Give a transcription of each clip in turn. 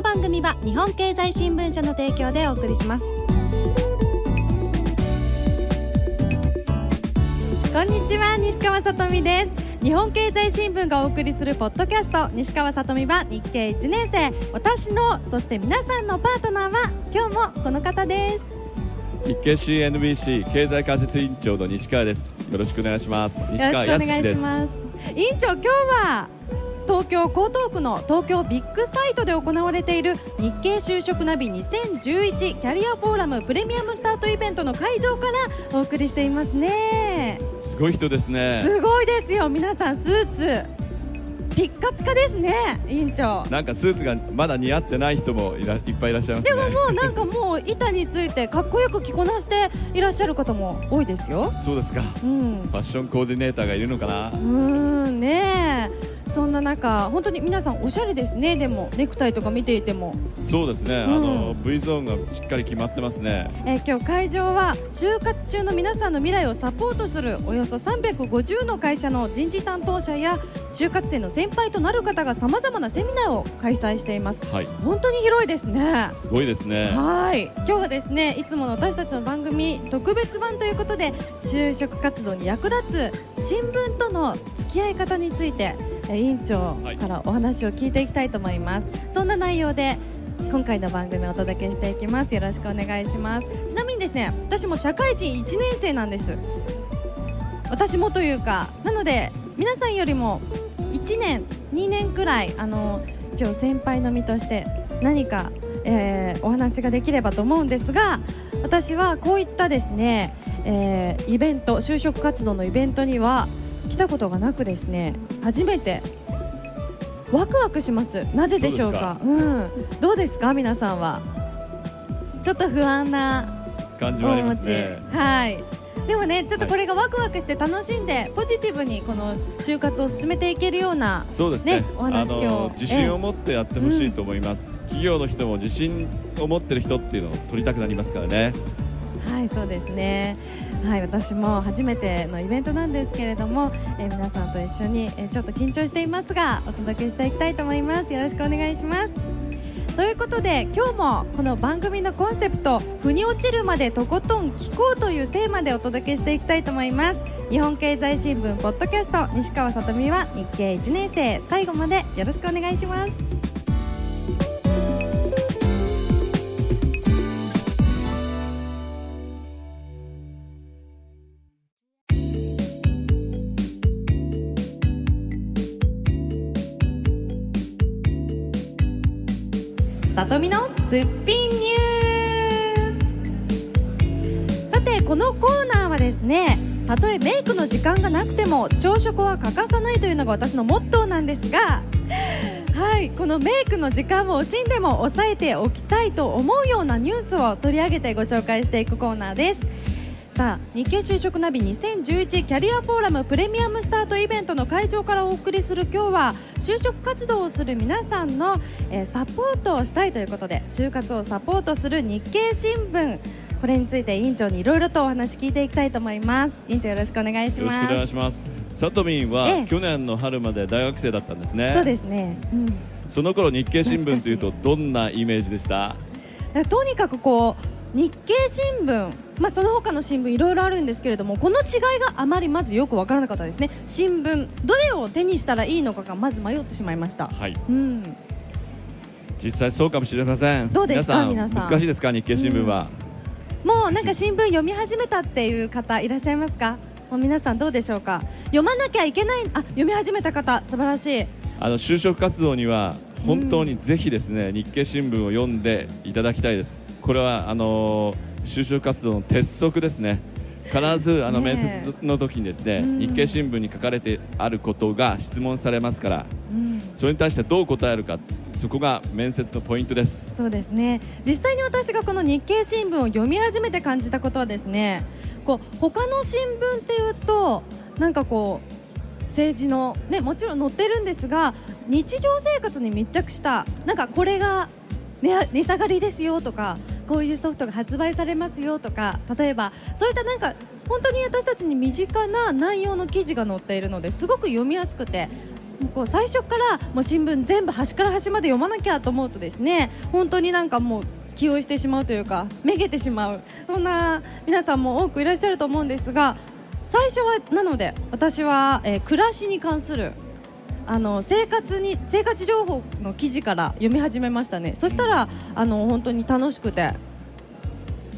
の番組は日本経済新聞社の提供でお送りします。こんにちは西川さとみです。日本経済新聞がお送りするポッドキャスト。西川さとみは日経1年生。私のそして皆さんのパートナーは今日もこの方です。日経 CNBC 経済解説委員長の西川です。よろしくお願いします。西よろしくお川願い康ですします。委員長今日は東京江東区の東京ビッグサイトで行われている日経就職ナビ2011キャリアフォーラムプレミアムスタートイベントの会場からお送りしていますね。すごい人ですね。すごいですよ。皆さんスーツ。ピッカピカですね委員長。なんかスーツがまだ似合ってない人もいらいっぱいいらっしゃいますね。でももうなんかもう板についてかっこよく着こなしていらっしゃる方も多いですよ。そうですか。うん。ファッションコーディネーターがいるのかな。うーんねえそんな中本当に皆さんおしゃれですね。でもネクタイとか見ていても、そうですね、うん。あの V ゾーンがしっかり決まってますね。えー今日会場は就活中の皆さんの未来をサポートするおよそ350の会社の人事担当者や就活生の先輩となる方がさまざまなセミナーを開催しています。はい。本当に広いですね。すごいですね。はい。今日はですねいつもの私たちの番組特別版ということで就職活動に役立つ新聞との付き合い方についてえー委員長からお話を聞いていきたいと思います、そんな内容で今回の番組をお届けしていきます。よろしくお願いします。ちなみにですね私も社会人1年生なんです。私もというかなので皆さんよりも1年2年くらいあの一応先輩の身として何か、えーお話ができればと思うんですが私はこういったですね、えーイベント就職活動のイベントには来たことがなくですね初めて。ワクワクします。なぜでしょうか？うん。どうですか？皆さんは？ちょっと不安な感じはあります面持ち。ねはい。でもねちょっとこれがワクワクして楽しんでポジティブにこの就活を進めていけるようなそうですね。ねお話あ今日の自信を持ってやってほしいと思います、企業の人も自信を持ってる人っていうのを取りたくなりますからねはいそうですね。はい私も初めてのイベントなんですけれども、えー皆さんと一緒に、えーちょっと緊張していますがお届けしていきたいと思います。よろしくお願いします。ということで今日もこの番組のコンセプト「腑に落ちるまでとことん聞こう」というテーマでお届けしていきたいと思います。日本経済新聞ポッドキャスト西川さとみは日経1年生。最後までよろしくお願いします。さとみのすっぴんニュース。さてこのコーナーはですねたとえメイクの時間がなくても朝食は欠かさないというのが私のモットーなんですがはいこのメイクの時間を惜しんでも抑えておきたいと思うようなニュースを取り上げてご紹介していくコーナーです。さあ日経就職ナビ2011キャリアフォーラムプレミアムスタートイベントの会場からお送りする今日は就職活動をする皆さんの、えーサポートをしたいということで就活をサポートする日経新聞。これについて委員長にいろいろとお話聞いていきたいと思います。委員長よろしくお願いしよろしくおます願いします。さとみんは、ええ。去年の春まで大学生だったんですね。そうですね、うん。その頃日経新聞というとどんなイメージでした？とにかくこう日経新聞、まあ、その他の新聞いろいろあるんですけれどもこの違いがあまりまずよく分からなかったですね。新聞どれを手にしたらいいのかがまず迷ってしまいました、はい。うん、実際そうかもしれません。どうですか皆さん皆さん？難しいですか日経新聞は、もうなんか新聞読み始めたっていう方いらっしゃいますか？もう皆さんどうでしょうか？読まなきゃいけないあ読み始めた方素晴らしい。あの就職活動には本当にぜひですね、日経新聞を読んでいただきたいですこれはあのー就職活動の鉄則ですね。必ずあの面接の時にですねうん。日経新聞に書かれてあることが質問されますからうん。それに対してどう答えるかそこが面接のポイントです。そうですね。実際に私がこの日経新聞を読み始めて感じたことはですねこう他の新聞っていうとなんかこう政治の、ね、もちろん載ってるんですが日常生活に密着したなんかこれが値値下がりですよとかこういうソフトが発売されますよとか例えばそういったなんか本当に私たちに身近な内容の記事が載っているのですごく読みやすくてこう最初からもう新聞全部端から端まで読まなきゃと思うとですね本当になんかもう気負いしてしまうというかめげてしまうそんな皆さんも多くいらっしゃると思うんですが最初はなので私は、えー暮らしに関するあの生活に生活情報の記事から読み始めましたね。そしたらあの本当に楽しくて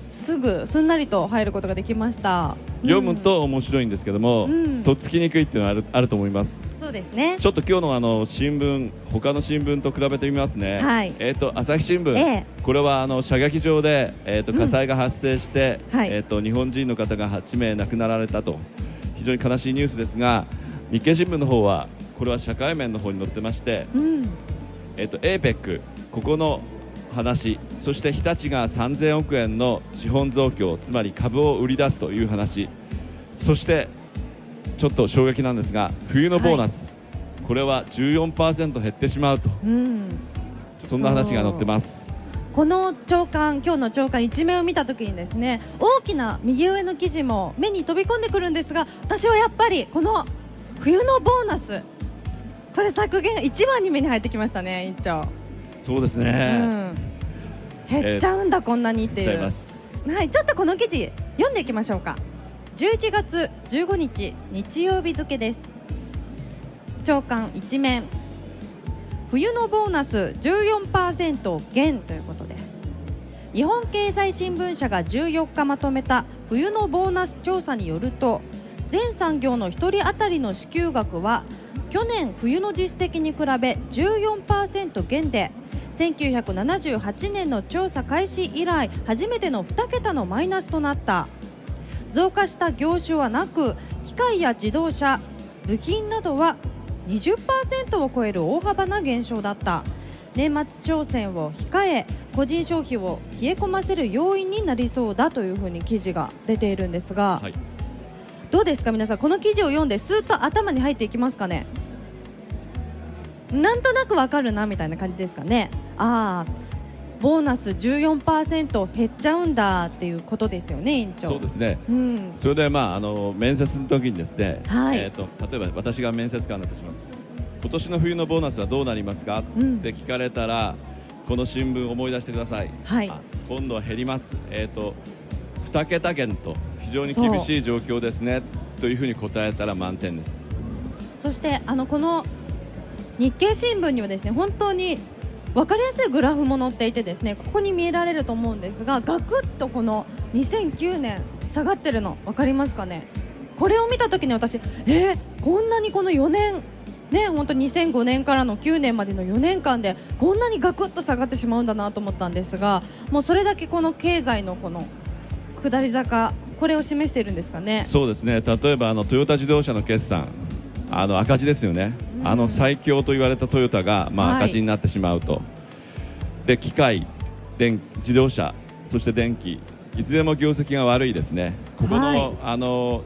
すぐすんなりと入ることができました。読むと面白いんですけども、うん。とっつきにくいっていうのはあるあると思います。うんそうですね。ちょっと今日のあの新聞他の新聞と比べてみますね、はい。えっ、と朝日新聞、えこれはあの射撃場で、えー、とうん。火災が発生して、はい。えー、と日本人の方が8名亡くなられたと。非常に悲しいニュースですが日経新聞の方はこれは社会面の方に載ってまして、うん。えー、と APEC ここの話そして日立が3000億円の資本増強つまり株を売り出すという話そしてちょっと衝撃なんですが冬のボーナス、これは14%減ってしまうとうん。そんな話が載ってます。この朝刊今日の朝刊一面を見たときにですね大きな右上の記事も目に飛び込んでくるんですが私はやっぱりこの冬のボーナスこれ削減が一番に目に入ってきましたね委員長、そうですうね、ん、減っちゃうんだ、こんなにってい言っちゃいうます。はいちょっとこの記事読んでいきましょうか。11月15日日曜日付です。朝刊一面。冬のボーナス14%減ということで。日本経済新聞社が14日まとめた冬のボーナス調査によると全産業の1人当たりの支給額は去年冬の実績に比べ14%減で1978年の調査開始以来初めての2桁のマイナスとなった。増加した業種はなく機械や自動車部品などは20%を超える大幅な減少だった。年末商戦を控え個人消費を冷え込ませる要因になりそうだというふうに記事が出ているんですが、はい。どうですか皆さんこの記事を読んでスーッと頭に入っていきますかね？なんとなくわかるなみたいな感じですかね？ああボーナス14%減っちゃうんだっていうことですよね委員長。そうですね。うん。それでまああの面接の時にですね、はい。えー、と例えば私が面接官だとします。今年の冬のボーナスはどうなりますか、うん。って聞かれたらこの新聞を思い出してください、はい。あ今度は減ります。えっ、と2桁減と非常に厳しい状況ですねというふうに答えたら満点です。そしてあのこの日経新聞にはですね本当に分かりやすいグラフも載っていてですねここに見えられると思うんですがガクッとこの2009年下がってるの分かりますかね？これを見た時に私えー、こんなにこの4年ね本当2005年からの9年までの4年間でこんなにガクッと下がってしまうんだなと思ったんですがもうそれだけこの経済のこの下り坂これを示しているんですかね？そうですね。例えばあのトヨタ自動車の決算。あの赤字ですよね、うん。あの最強と言われたトヨタが、まあ、はい。赤字になってしまうと、で機械電自動車そして電気いずれも業績が悪いですね。ここの,、はい。あの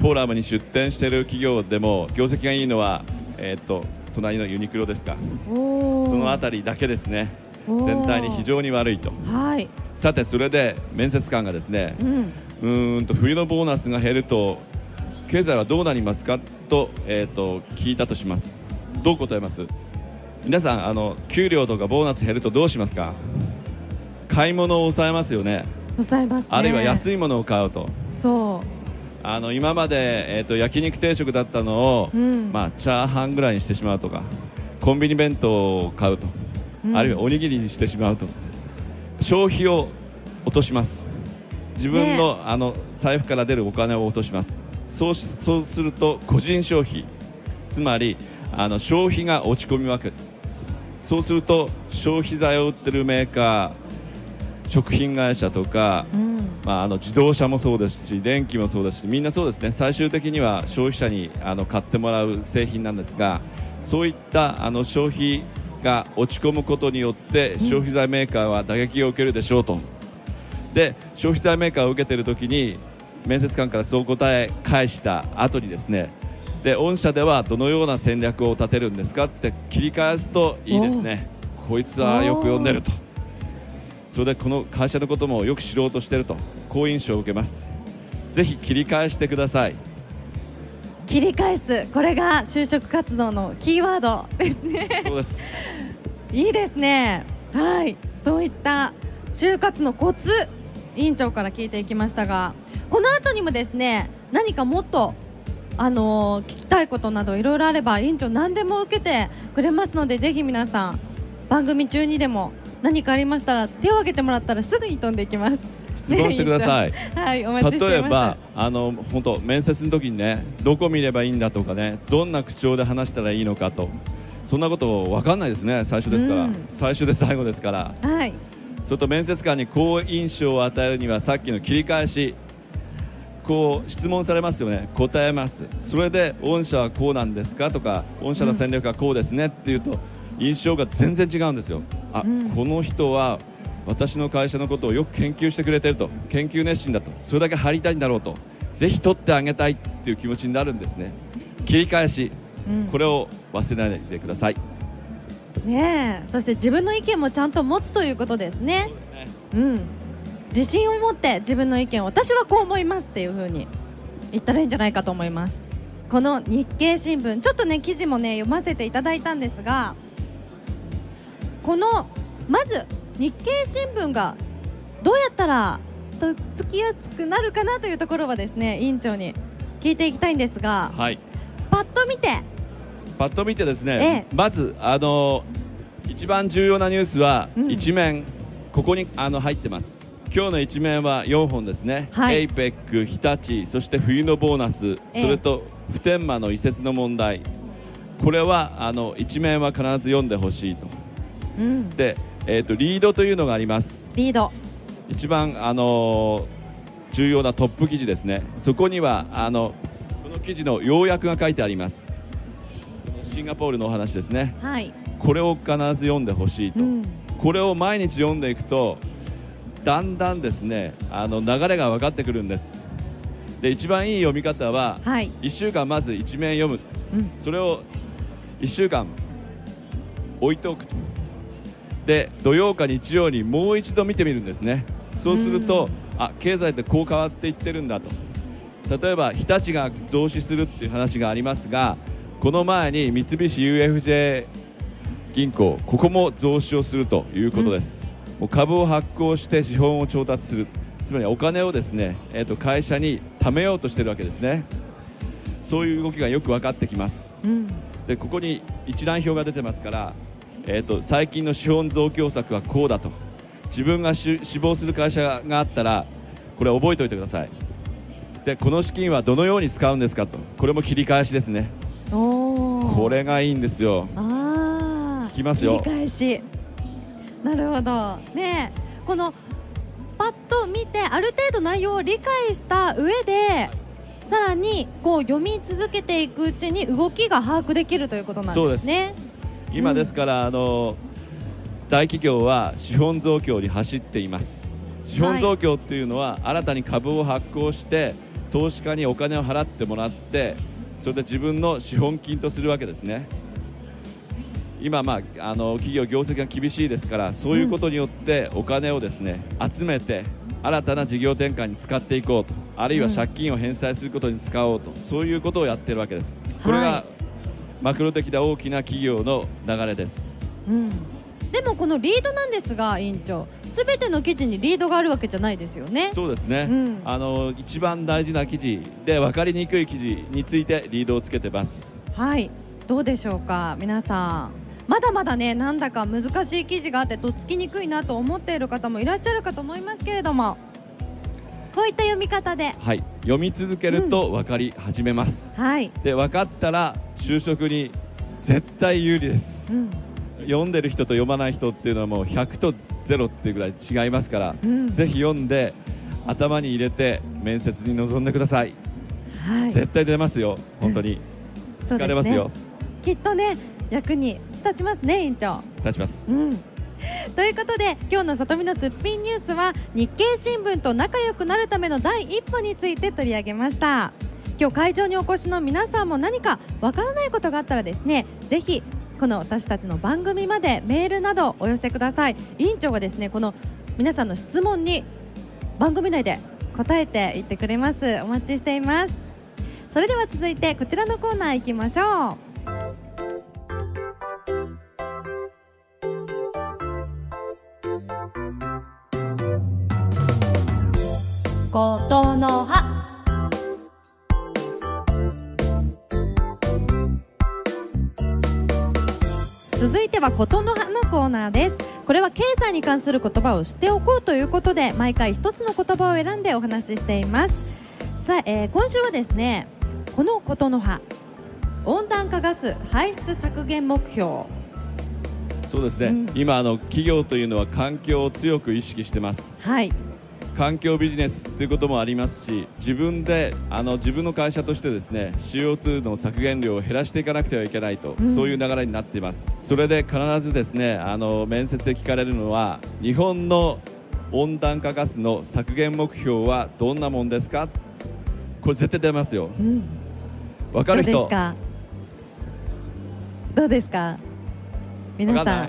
フォーラムに出店している企業でも業績がいいのは、えー、と隣のユニクロですか。そのあたりだけですね全体に非常に悪いと。はい、さてそれで面接官がですねうん、うーんと冬のボーナスが減ると経済はどうなりますかと,、えー、と聞いたとします。どう答えます？皆さんあの給料とかボーナス減るとどうしますか？買い物を抑えますよね。抑えます、ね、あるいは安いいものを買うと。そあの今まで、えー、と焼肉定食だったのを、う、うん。まあ、チャーハンぐらいにしてしまうとかコンビニ弁当を買うと、うん。あるいはおにぎりにしてしまうと消費を落とします。自分の,、あの財布から出るお金を落とします。そうしそうすると個人消費。つまりあの消費が落ち込みわけですそうすると消費財を売ってるメーカー食品会社とか、うん。ままあ、あの自動車もそうですし電気もそうですしみんなそうですね。最終的には消費者にあの買ってもらう製品なんですがそういったあの消費が落ち込むことによって消費財メーカーは打撃を受けるでしょうと、で消費財メーカーを受けている時に面接官からそう答え返した後にですねで御社ではどのような戦略を立てるんですかって切り返すといいですね。こいつはよく読んでると。それでこの会社のこともよく知ろうとしてると好印象を受けます。ぜひ切り返してください切り返す。これが就職活動のキーワードですね。そうです。いいですね。はい。そういった就活のコツ委員長から聞いていきましたがこの後にもですね何かもっとあのー聞きたいことなどいろいろあれば委員長何でも受けてくれますのでぜひ皆さん番組中にでも何かありましたら手を挙げてもらったらすぐに飛んでいきます質問してください、はいお待ちしています。例えばあの本当面接の時にねどこ見ればいいんだとかねどんな口調で話したらいいのかと。そんなこと分かんないですね最初ですから、うん。最初で最後ですから。はい。それと面接官に好印象を与えるにはさっきの切り返しこう質問されますよね。答えます。それで御社はこうなんですかとか御社の戦略はこうですねっていうと印象が全然違うんですよ。あ、うん。この人は私の会社のことをよく研究してくれてると。研究熱心だと。それだけ入りたいんだろうと。ぜひ取ってあげたいっていう気持ちになるんですね。切り返し。うん。これを忘れないでください、ねえ。そして自分の意見もちゃんと持つということですね。うん。自信を持って自分の意見を私はこう思いますっていう風に言ったらいいんじゃないかと思います。この日経新聞ちょっとね記事もね読ませていただいたんですがこのまず日経新聞がどうやったらとっつきやすくなるかなというところはですね委員長に聞いていきたいんですがはい。パッと見て。パッと見てですね、ええ。まずあの一番重要なニュースはうん。一面、ここにあの入ってます。今日の一面は4本ですね、はい。APEC 日立そして冬のボーナスええ。それと普天間の移設の問題。これはあの一面は必ず読んでほしいと。うん。で、えー、とリードというのがあります。リード。一番あの重要なトップ記事ですね。そこにはあのこの記事の要約が書いてあります。シンガポールのお話ですね。はい、これを必ず読んでほしいと、うん、これを毎日読んでいくとだんだんですねあの流れが分かってくるんです。で一番いい読み方ははい、1週間まず一面読む。うん、それを1週間置いておくとで土曜か日曜にもう一度見てみるんですね。そうするとあ経済ってこう変わっていってるんだと。例えば日立が増資するっていう話がありますがこの前に三菱 UFJ 銀行ここも増資をするということです、もう株を発行して資本を調達する。つまりお金をですね、えー、と会社に貯めようとしてるわけですね。そういう動きがよく分かってきます。うん、でここに一覧表が出てますから、えー、と最近の資本増強策はこうだと。自分がし死亡する会社があったらこれ覚えておいてください。でこの資金はどのように使うんですかと。これも切り返しですね。これがいいんですよ。聞きますよ。切り返し。なるほど。ねえこのパッと見てある程度内容を理解した上でさらにこう読み続けていくうちに動きが把握できるということなんですね今ですから、あの大企業は資本増強に走っています。資本増強っていうのは、新たに株を発行して投資家にお金を払ってもらってそれで自分の資本金とするわけですね。今、まあ、あの企業業績が厳しいですからそういうことによってお金をですね集めて新たな事業転換に使っていこうとあるいは借金を返済することに使おうと、そういうことをやってるわけです。これが、はいマクロ的な大きな企業の流れです。うん。でもこのリードなんですが委員長すべての記事にリードがあるわけじゃないですよね。そうですね、うん。あの一番大事な記事で分かりにくい記事についてリードをつけてます。はい。どうでしょうか皆さん。まだまだねなんだか難しい記事があってとっつきにくいなと思っている方もいらっしゃるかと思いますけれどもこういった読み方で。はい。読み続けると分かり始めます、はい、で分かったら就職に絶対有利です。うん。読んでる人と読まない人っていうのはもう100と0っていうぐらい違いますから、うん。ぜひ読んで頭に入れて面接に臨んでください、はい。絶対出ますよ。本当に。そうですね。疲れますよ。きっとね役に立ちますね委員長。立ちます。うん ということで今日の里見のすっぴんニュースは日経新聞と仲良くなるための第一歩について取り上げました。今日会場にお越しの皆さんも何かわからないことがあったらですねぜひこの私たちの番組までメールなどお寄せください。委員長がですねこの皆さんの質問に番組内で答えていってくれます。お待ちしています。それでは続いてこちらのコーナー行きましょう。ことの葉。続いてはことの葉のコーナーです。これは経済に関する言葉を知っておこうということで毎回一つの言葉を選んでお話ししています。さあ、えー今週はですねこのことの葉。温暖化ガス排出削減目標。そうですね、うん。今あの企業というのは環境を強く意識してます。はい環境ビジネスということもありますし自分であの自分の会社としてですね CO2 の削減量を減らしていかなくてはいけないと、うん。そういう流れになっています。それで必ずですねあの面接で聞かれるのは日本の温暖化ガスの削減目標はどんなもんですか？これ絶対出ますよ。うん。どうわかる人？どうですか？皆さ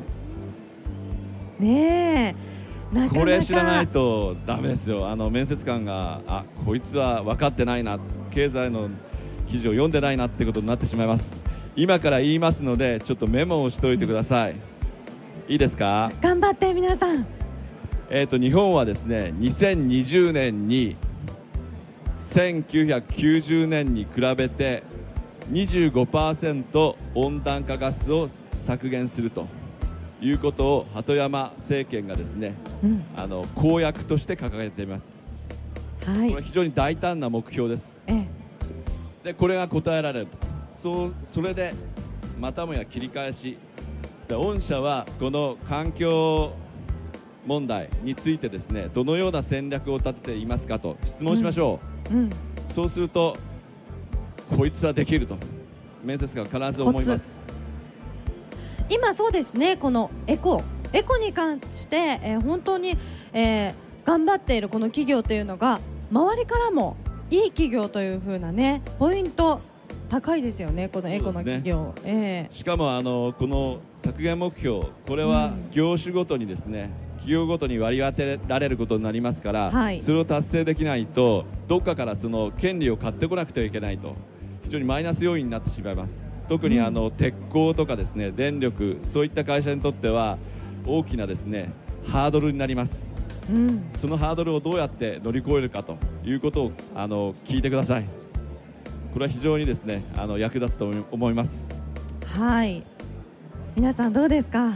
いんねえなかなか。これ知らないとダメですよ。あの面接官があこいつは分かってないな。経済の記事を読んでないなってことになってしまいます。今から言いますのでちょっとメモをしておいてください。いいですか？頑張って皆さん。えー、と日本はですね2020年に1990年に比べて25%温暖化ガスを削減するということを鳩山政権がですねうん。あの公約として掲げています。はい。これは非常に大胆な目標です。ええ。でこれが答えられると。そうそれでまたもや切り返し。で御社はこの環境問題についてですねどのような戦略を立てていますかと質問しましょう。ん。う、そうするとこいつはできると。面接官は必ず思います今そうですねこのエコエコに関して、えー本当に、えー頑張っているこの企業というのが周りからもいい企業という風なねポイント高いですよねこのエコの企業、えしかもあのこの削減目標これはうん。業種ごとにですね企業ごとに割り当てられることになりますから、はい。それを達成できないとどっかからその権利を買ってこなくてはいけないと非常にマイナス要因になってしまいます特にあの、鉄鋼とかですね電力そういった会社にとっては大きなですねハードルになります。えうん、そのハードルをどうやって乗り越えるかということをあの聞いてください。これは非常にですねあの役立つと思います。はい。皆さんどうですか？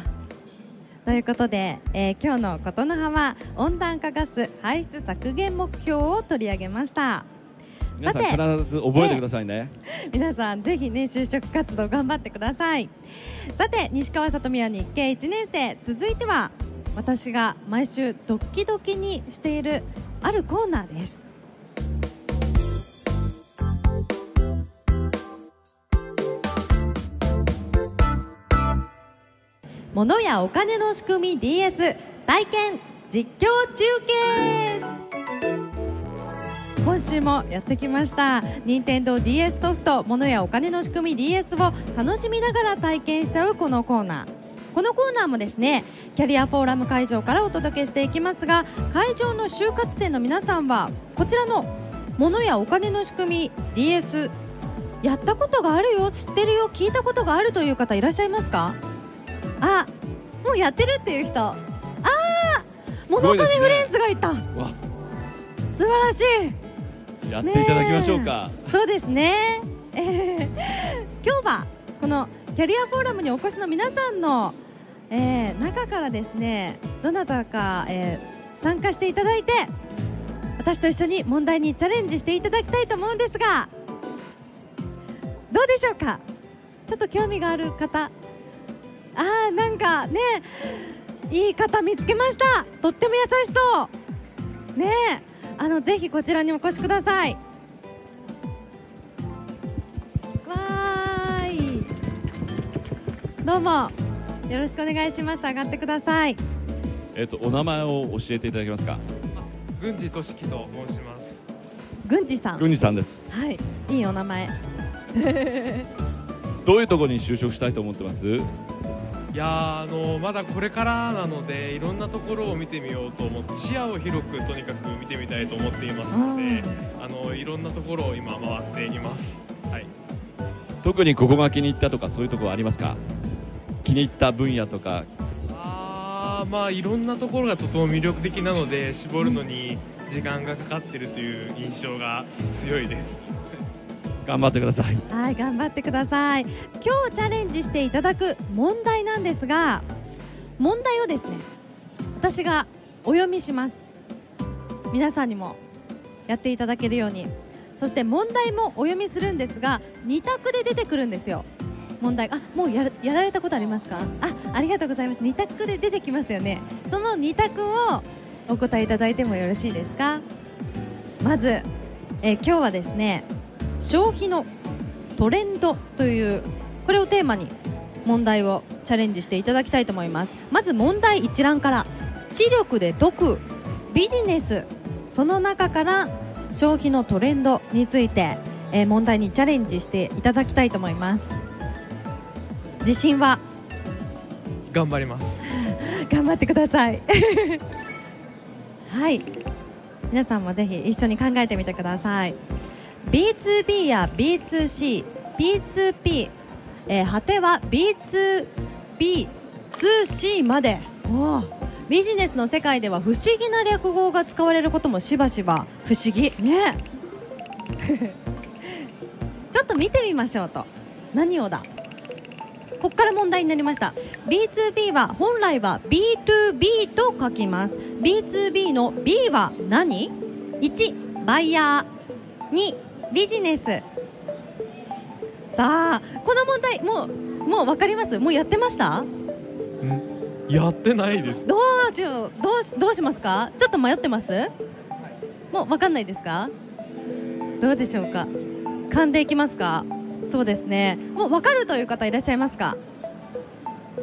ということで、えー今日の琴の葉は温暖化ガス排出削減目標を取り上げました皆さん必ず覚えてくださいね、皆さんぜひね就職活動頑張ってください。さて西川さとみは日経1年生続いては私が毎週ドッキドキにしているあるコーナーです。物やお金の仕組み DS 体験実況中継今週もやってきました。任天堂 d s ソフト物やお金の仕組み DS を楽しみながら体験しちゃうこのコーナー。このコーナーもですねキャリアフォーラム会場からお届けしていきますが会場の就活生の皆さんはこちらの物やお金の仕組み DS やったことがあるよ知ってるよ聞いたことがあるという方いらっしゃいますか？あもうやってるっていう人。あー物金ごいですね。フレンズがいた。わ。素晴らしいやっていただきましょうか、そうですね、え ー今日はこのキャリアフォーラムにお越しの皆さんの、えー中からですねどなたか、えー参加していただいて私と一緒に問題にチャレンジしていただきたいと思うんですがどうでしょうか？ちょっと興味がある方。あーなんかねいい方見つけました。とっても優しそう。ねえ。あのぜひこちらにお越しください。わーい。どうも。よろしくお願いします。上がってください。えっ、とお名前を教えていただけますか？郡司俊樹と申します。郡司さん。郡司さんです。はい。いいお名前。どういうところに就職したいと思ってます？いやーあのまだこれからなのでいろんなところを見てみようと思って視野を広くとにかく見てみたいと思っていますのであのいろんなところを今回っています。はい。特にここが気に入ったとかそういうところありますか？気に入った分野とかあーまあいろんなところがとても魅力的なので絞るのに時間がかかってるという印象が強いです。頑張ってください。はい頑張ってください。今日チャレンジしていただく問題なんですが問題をですね私がお読みします。皆さんにもやっていただけるように。そして問題もお読みするんですが2択で出てくるんですよ。問題あもうややられたことありますか？あありがとうございます。2択で出てきますよね。その2択をお答えいただいてもよろしいですか？まず、えー今日はですね消費のトレンドというこれをテーマに問題をチャレンジしていただきたいと思います。まず問題一覧から知力で解くビジネス。その中から消費のトレンドについて、えー問題にチャレンジしていただきたいと思います。自信は？頑張ります。頑張ってください。はい。皆さんもぜひ一緒に考えてみてください B2B や B2C、B2P、えー果ては B2B、2C まで。ビジネスの世界では不思議な略語が使われることもしばしば。不思議。ね。ちょっと見てみましょうと。何をだ？ここから問題になりました。B2B は本来は B2B と書きます。B2B の B は何 ?1 バイヤー。2ビジネス。さあこの問題もうもう分かります？もうやってました？やってないです。どうしよう？どうしどうしますか？ちょっと迷ってます？もう分かんないですか？どうでしょうか？噛んでいきますか？そうですね。もう分かるという方いらっしゃいますか？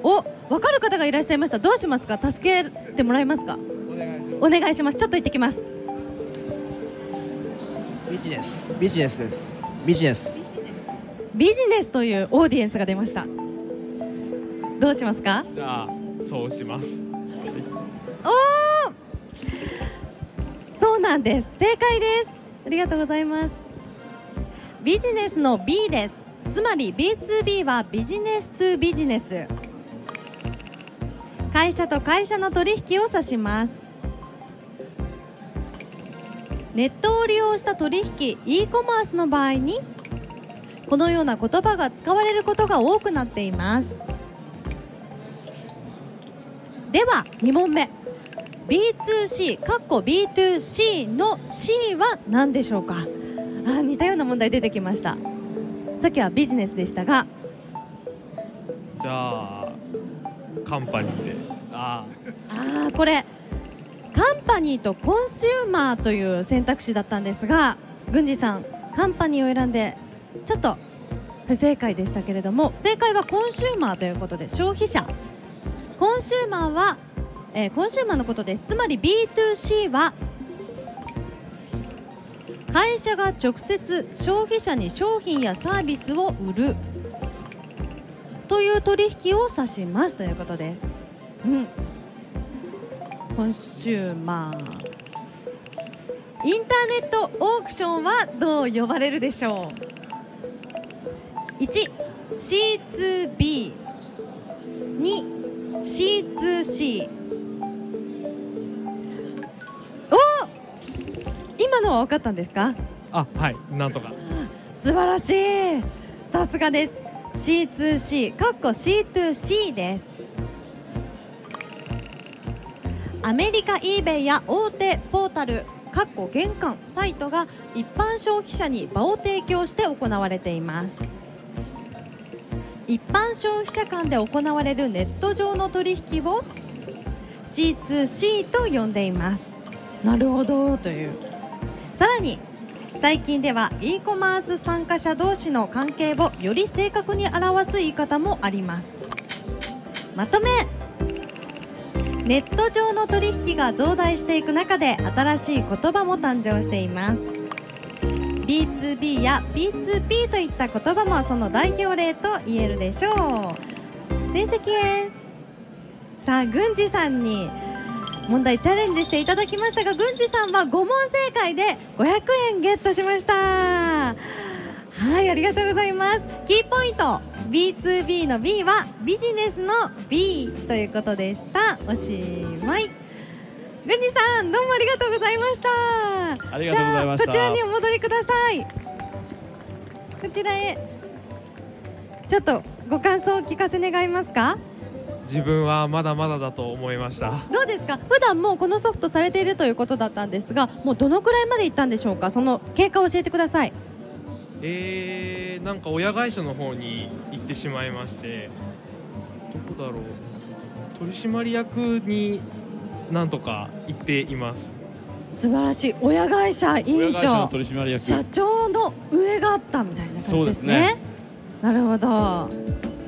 お分かる方がいらっしゃいました。どうしますか？助けてもらえますか？お願いします。お願いします。ちょっと行ってきますビジネス。ビジネスです。ビジネス。ビジネスというオーディエンスが出ました。どうしますか？じゃあそうします。そうなんです。正解です。ありがとうございます。ビジネスの B です。つまり B2B はビジネス2ビジネス。会社と会社の取引を指しますネットを利用した取引 e コマースの場合にこのような言葉が使われることが多くなっています。では2問目。B2C かっこ B2C の C は何でしょうか？あ似たような問題出てきました。さっきはビジネスでしたが。じゃあカンパニーで。ああーこれカンパニーとコンシューマーという選択肢だったんですが郡司さんカンパニーを選んでちょっと不正解でしたけれども正解はコンシューマーということで消費者。コンシューマーは、えーコンシューマーのことです。つまり B2C は会社が直接消費者に商品やサービスを売る。という取引を指しますということです。うん。コンシューマーインターネットオークションはどう呼ばれるでしょう？1C2B 2C2C お今のは分かったんですか？あはいなんとか。素晴らしい。さすがです。C2C かっこ C2C ですアメリカ eBay や大手ポータルかっこ玄関サイトが一般消費者に場を提供して行われています。一般消費者間で行われるネット上の取引を C2C と呼んでいます。なるほどという。さらに最近では e コマース参加者同士の関係をより正確に表す言い方もあります。まとめ。ネット上の取引が増大していく中で新しい言葉も誕生しています。B2B や B2P といった言葉もその代表例と言えるでしょう。成績へ。さあ郡司さんに。問題チャレンジしていただきましたが郡司さんは5問正解で500円ゲットしました。はいありがとうございます。キーポイント。B2B の B はビジネスの B ということでした。おしまい。郡司さんどうもありがとうございました。ありがとうございました。じゃあこちらにお戻りください。こちらへ。ちょっとご感想をお聞かせ願いますか？自分はまだまだだと思いました。どうですか？普段もうこのソフトされているということだったんですがもうどのくらいまで行ったんでしょうか？その経過を教えてくださいえー、なんか親会社の方に行ってしまいましてどこだろう。取締役になんとか行っています。素晴らしい。親会社委員親会社の長取締役。社長の上があったみたいな感じですね。そうですね。なるほど。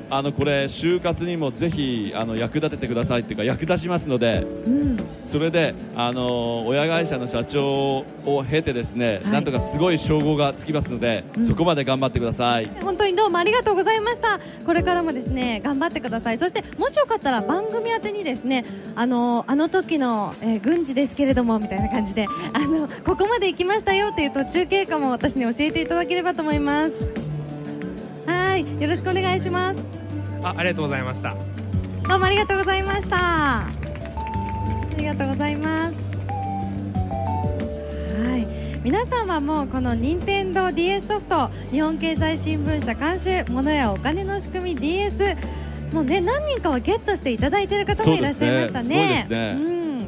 あのこれ就活にもぜひあの役立ててくださいっていうか役立ちますのでうんそれであの親会社の社長を経てですね、はい。なんとかすごい称号がつきますので、うん。そこまで頑張ってください。本当にどうもありがとうございました。これからもですね頑張ってください。そしてもしよかったら番組宛てにですねあのあの時の、えー軍事ですけれどもみたいな感じであのここまで行きましたよっていう途中経過も私に教えていただければと思います。はいよろしくお願いします。あありがとうございました。どうもありがとうございましたありがとうございます。はい。皆さんはもうこの任天堂 d s ソフト日本経済新聞社監修物やお金の仕組み DS もうね何人かはゲットしていただいている方もいらっしゃいましたね。そうね。ん。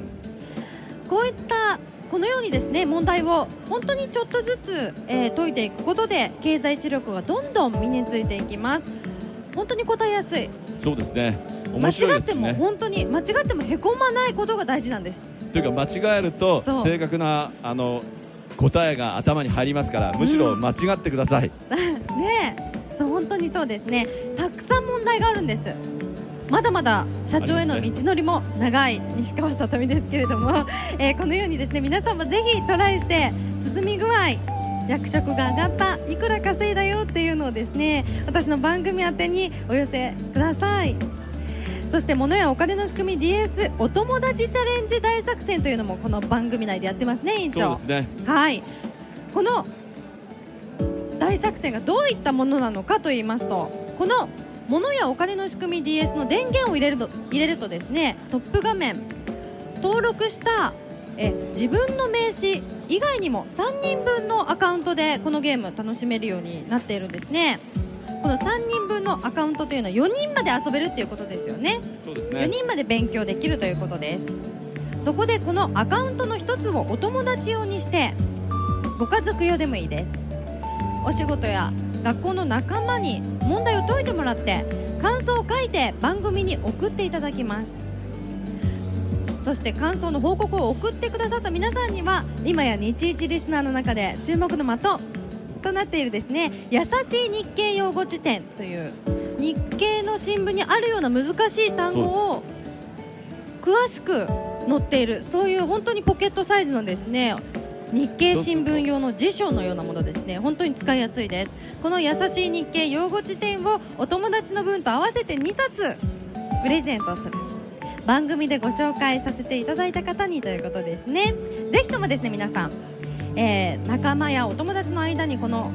こういったこのようにですね問題を本当にちょっとずつ、えー解いていくことで経済知力がどんどん身についていきます本当に答えやすい。そうですね。間面白い違っても本当に間違ってもへこまないことが大事なんです。というか間違えると正確なあの答えが頭に入りますからむしろ間違ってください、ねえ。そう本当にそうですね。たくさん問題があるんです。まだまだ社長への道のりも長い西川さとみですけれども、えーこのようにですね皆さんもぜひトライして進み具合役職が上がった。いくら稼いだよっていうのをですね私の番組宛てにお寄せください。そして物やお金の仕組み DS お友達チャレンジ大作戦というのもこの番組内でやってますね委員長。ね。はい、この大作戦がどういったものなのかと言いますとこの物やお金の仕組み DS の電源を入れると入れるとですねトップ画面登録したえ自分の名刺以外にも3人分のアカウントでこのゲーム楽しめるようになっているんですね。この3人分のアカウントというのは4人まで遊べるっていうことですよね。4そうですね。人まで勉強できるということです。そこでこのアカウントの一つをお友達用にしてご家族用でもいいです。お仕事や学校の仲間に問題を解いてもらって感想を書いて番組に送っていただきますそして感想の報告を送ってくださった皆さんには今や日一リスナーの中で注目の的となっているですね優しい日経用語辞典という日経の新聞にあるような難しい単語を詳しく載っているそういう本当にポケットサイズのですね日経新聞用の辞書のようなものですね。本当に使いやすいです。この優しい日経用語辞典をお友達の分と合わせて2冊プレゼントする。番組でご紹介させていただいた方にということですね。ぜひともですね皆さん、えー仲間やお友達の間にこの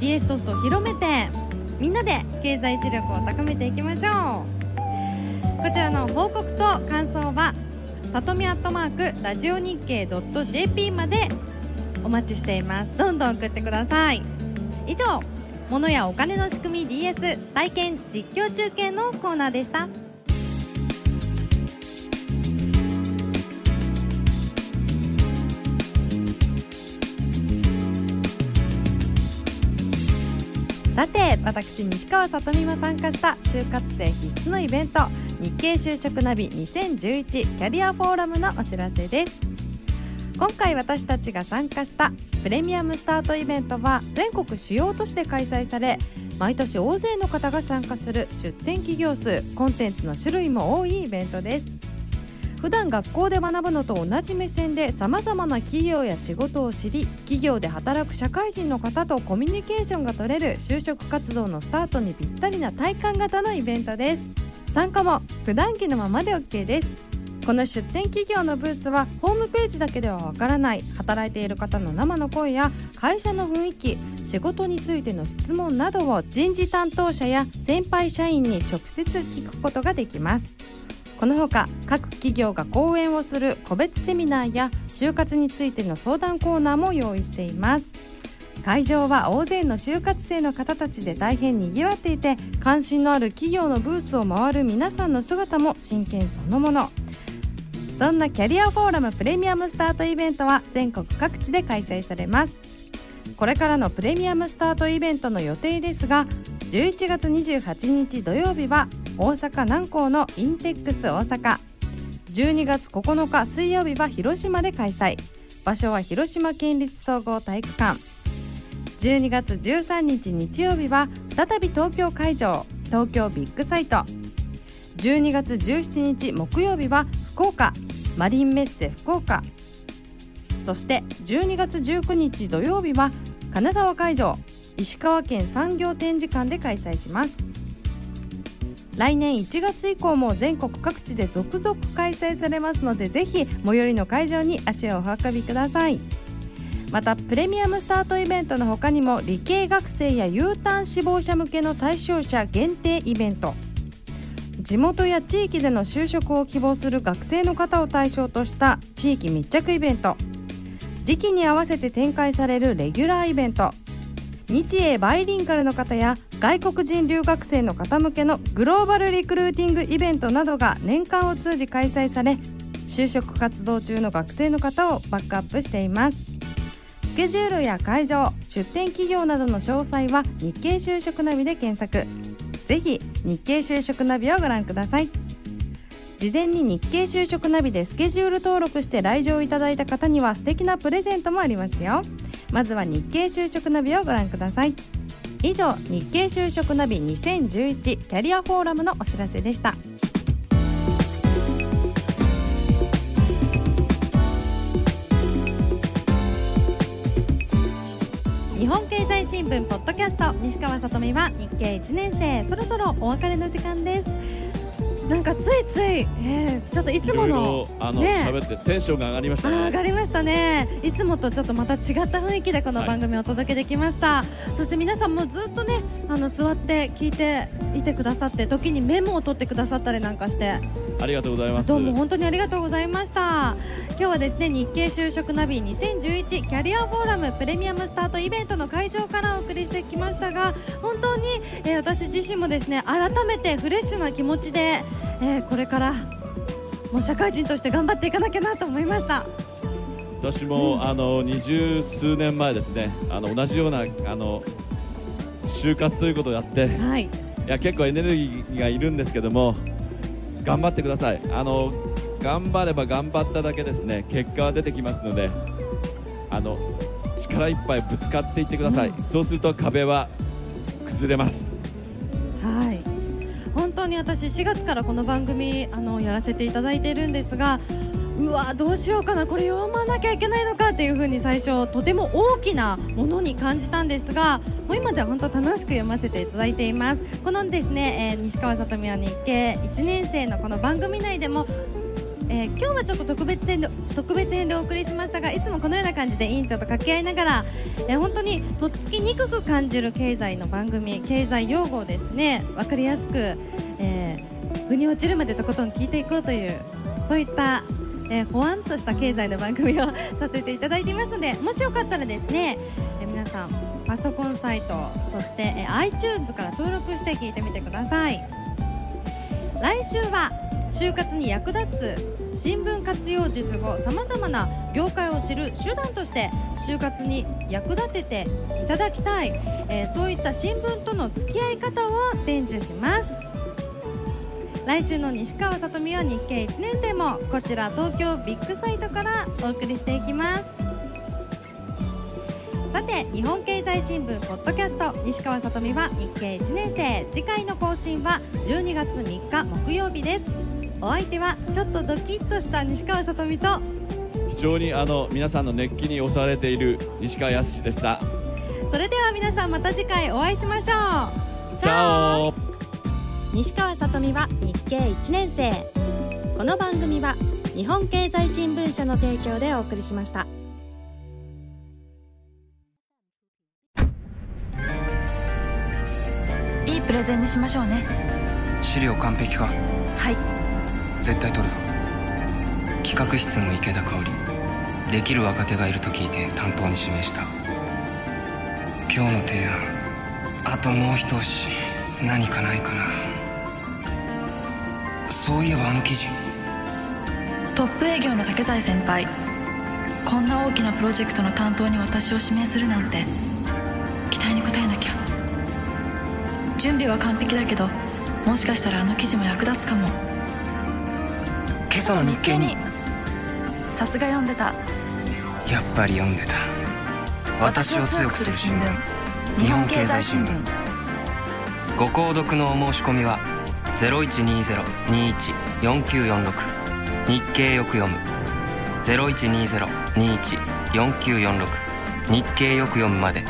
DS ソフトを広めてみんなで経済知力を高めていきましょう。こちらの報告と感想はさとみアットマークラジオ日経 .jp までお待ちしています。どんどん送ってください。以上物やお金の仕組み DS 体験実況中継のコーナーでした。さて私西川さとみも参加した就活生必須のイベント日経就職ナビ2011キャリアフォーラムのお知らせです。今回私たちが参加したプレミアムスタートイベントは全国主要都市で開催され毎年大勢の方が参加する出展企業数コンテンツの種類も多いイベントです。普段学校で学ぶのと同じ目線でさまざまな企業や仕事を知り企業で働く社会人の方とコミュニケーションが取れる就職活動のスタートにぴったりな体感型のイベントです。参加も普段着のままで OK ですこの出展企業のブースはホームページだけではわからない。働いている方の生の声や会社の雰囲気仕事についての質問などを人事担当者や先輩社員に直接聞くことができます。このほか各企業が講演をする個別セミナーや就活についての相談コーナーも用意しています。会場は大勢の就活生の方たちで大変にぎわっていて関心のある企業のブースを回る皆さんの姿も真剣そのもの。そんなキャリアフォーラムプレミアムスタートイベントは全国各地で開催されます。これからのプレミアムスタートイベントの予定ですが11月28日土曜日は大阪南港のインテックス大阪。12月9日水曜日は広島で開催。場所は広島県立総合体育館。12月13日日曜日は再び東京会場。東京ビッグサイト。12月17日木曜日は福岡。マリンメッセ福岡。そして12月19日土曜日は金沢会場。石川県産業展示館で開催します。来年1月以降も全国各地で続々開催されますのでぜひ最寄りの会場に足をお運びください。またプレミアムスタートイベントの他にも理系学生や U ターン志望者向けの対象者限定イベント。地元や地域での就職を希望する学生の方を対象とした地域密着イベント。時期に合わせて展開されるレギュラーイベント。日英バイリンガルの方や外国人留学生の方向けのグローバルリクルーティングイベントなどが年間を通じ開催され就職活動中の学生の方をバックアップしています。スケジュールや会場出展企業などの詳細は日経就職ナビで検索。ぜひ日経就職ナビをご覧ください。事前に日経就職ナビでスケジュール登録して来場いただいた方には素敵なプレゼントもありますよ。まずは日経就職ナビをご覧ください。以上日経就職ナビ2011キャリアフォーラムのお知らせでした。日本経済新聞ポッドキャスト西川さとみは日経1年生そろそろお別れの時間です。なんかついつい、えー、ちょっといつものあの喋、ね、ってテンションが上がりました、ね、上がりましたね。いつもとちょっとまた違った雰囲気でこの番組をお届けできました、はい、そして皆さんもずっとねあの座って聞いていてくださって時にメモを取ってくださったりなんかして。ありがとうございます。どうも本当にありがとうございました。今日はですね日経就職ナビ2011キャリアフォーラムプレミアムスタートイベントの会場からお送りしてきましたが本当に、えー、私自身もですね改めてフレッシュな気持ちで、えー、これからもう社会人として頑張っていかなきゃなと思いました。私も、うん、あの二十数年前ですねあの同じようなあの就活ということをやって、はい、いや結構エネルギーがいるんですけども頑張ってください。あの頑張れば頑張っただけですね結果は出てきますのであの力いっぱいぶつかっていってください、うん、そうすると壁は崩れますに私4月からこの番組あのやらせていただいているんですがうわどうしようかなこれ読まなきゃいけないのかっていう風に最初とても大きなものに感じたんですがもう今では本当楽しく読ませていただいています。このですね、えー、西川さとみは日経1年生のこの番組内でもえー、今日はちょっと特別編で特別編でお送りしましたがいつもこのような感じで委員長と掛け合いながら、えー、本当にとっつきにくく感じる経済の番組経済用語をですね分かりやすく、えー、腑に落ちるまでとことん聞いていこうというそういったえー、ほわんとした経済の番組を させていただいていますのでもしよかったらですね、えー、皆さんパソコンサイトそして、えー、iTunes から登録して聞いてみてください。来週は就活に役立つ新聞活用術後さまざまな業界を知る手段として就活に役立てていただきたい、えー、そういった新聞との付き合い方を伝授します。来週の西川さとみは日経1年生もこちら東京ビッグサイトからお送りしていきます。さて日本経済新聞ポッドキャスト西川さとみは日経1年生。次回の更新は12月3日木曜日です。お相手はちょっとドキッとした西川さとみと。非常にあの皆さんの熱気に押されている西川康でした。それでは皆さんまた次回お会いしましょう。チャオ。西川さとみは日経1年生。この番組は日本経済新聞社の提供でお送りしました。いいプレゼンにしましょうね。資料完璧か。はい絶対取るぞ。企画室の池田香織。できる若手がいると聞いて担当に指名した。今日の提案。あともう一押し。何かないかな。そういえばあの記事。トップ営業の竹財先輩。こんな大きなプロジェクトの担当に私を指名するなんて。期待に応えなきゃ。準備は完璧だけどもしかしたらあの記事も役立つかも。朝の日経に。さすが読んでた。やっぱり読んでた。私を強くする新聞。日本経済新聞。ご購読のお申し込みは0120-21-4946日経よく読む。0120-21-4946日経よく読むまで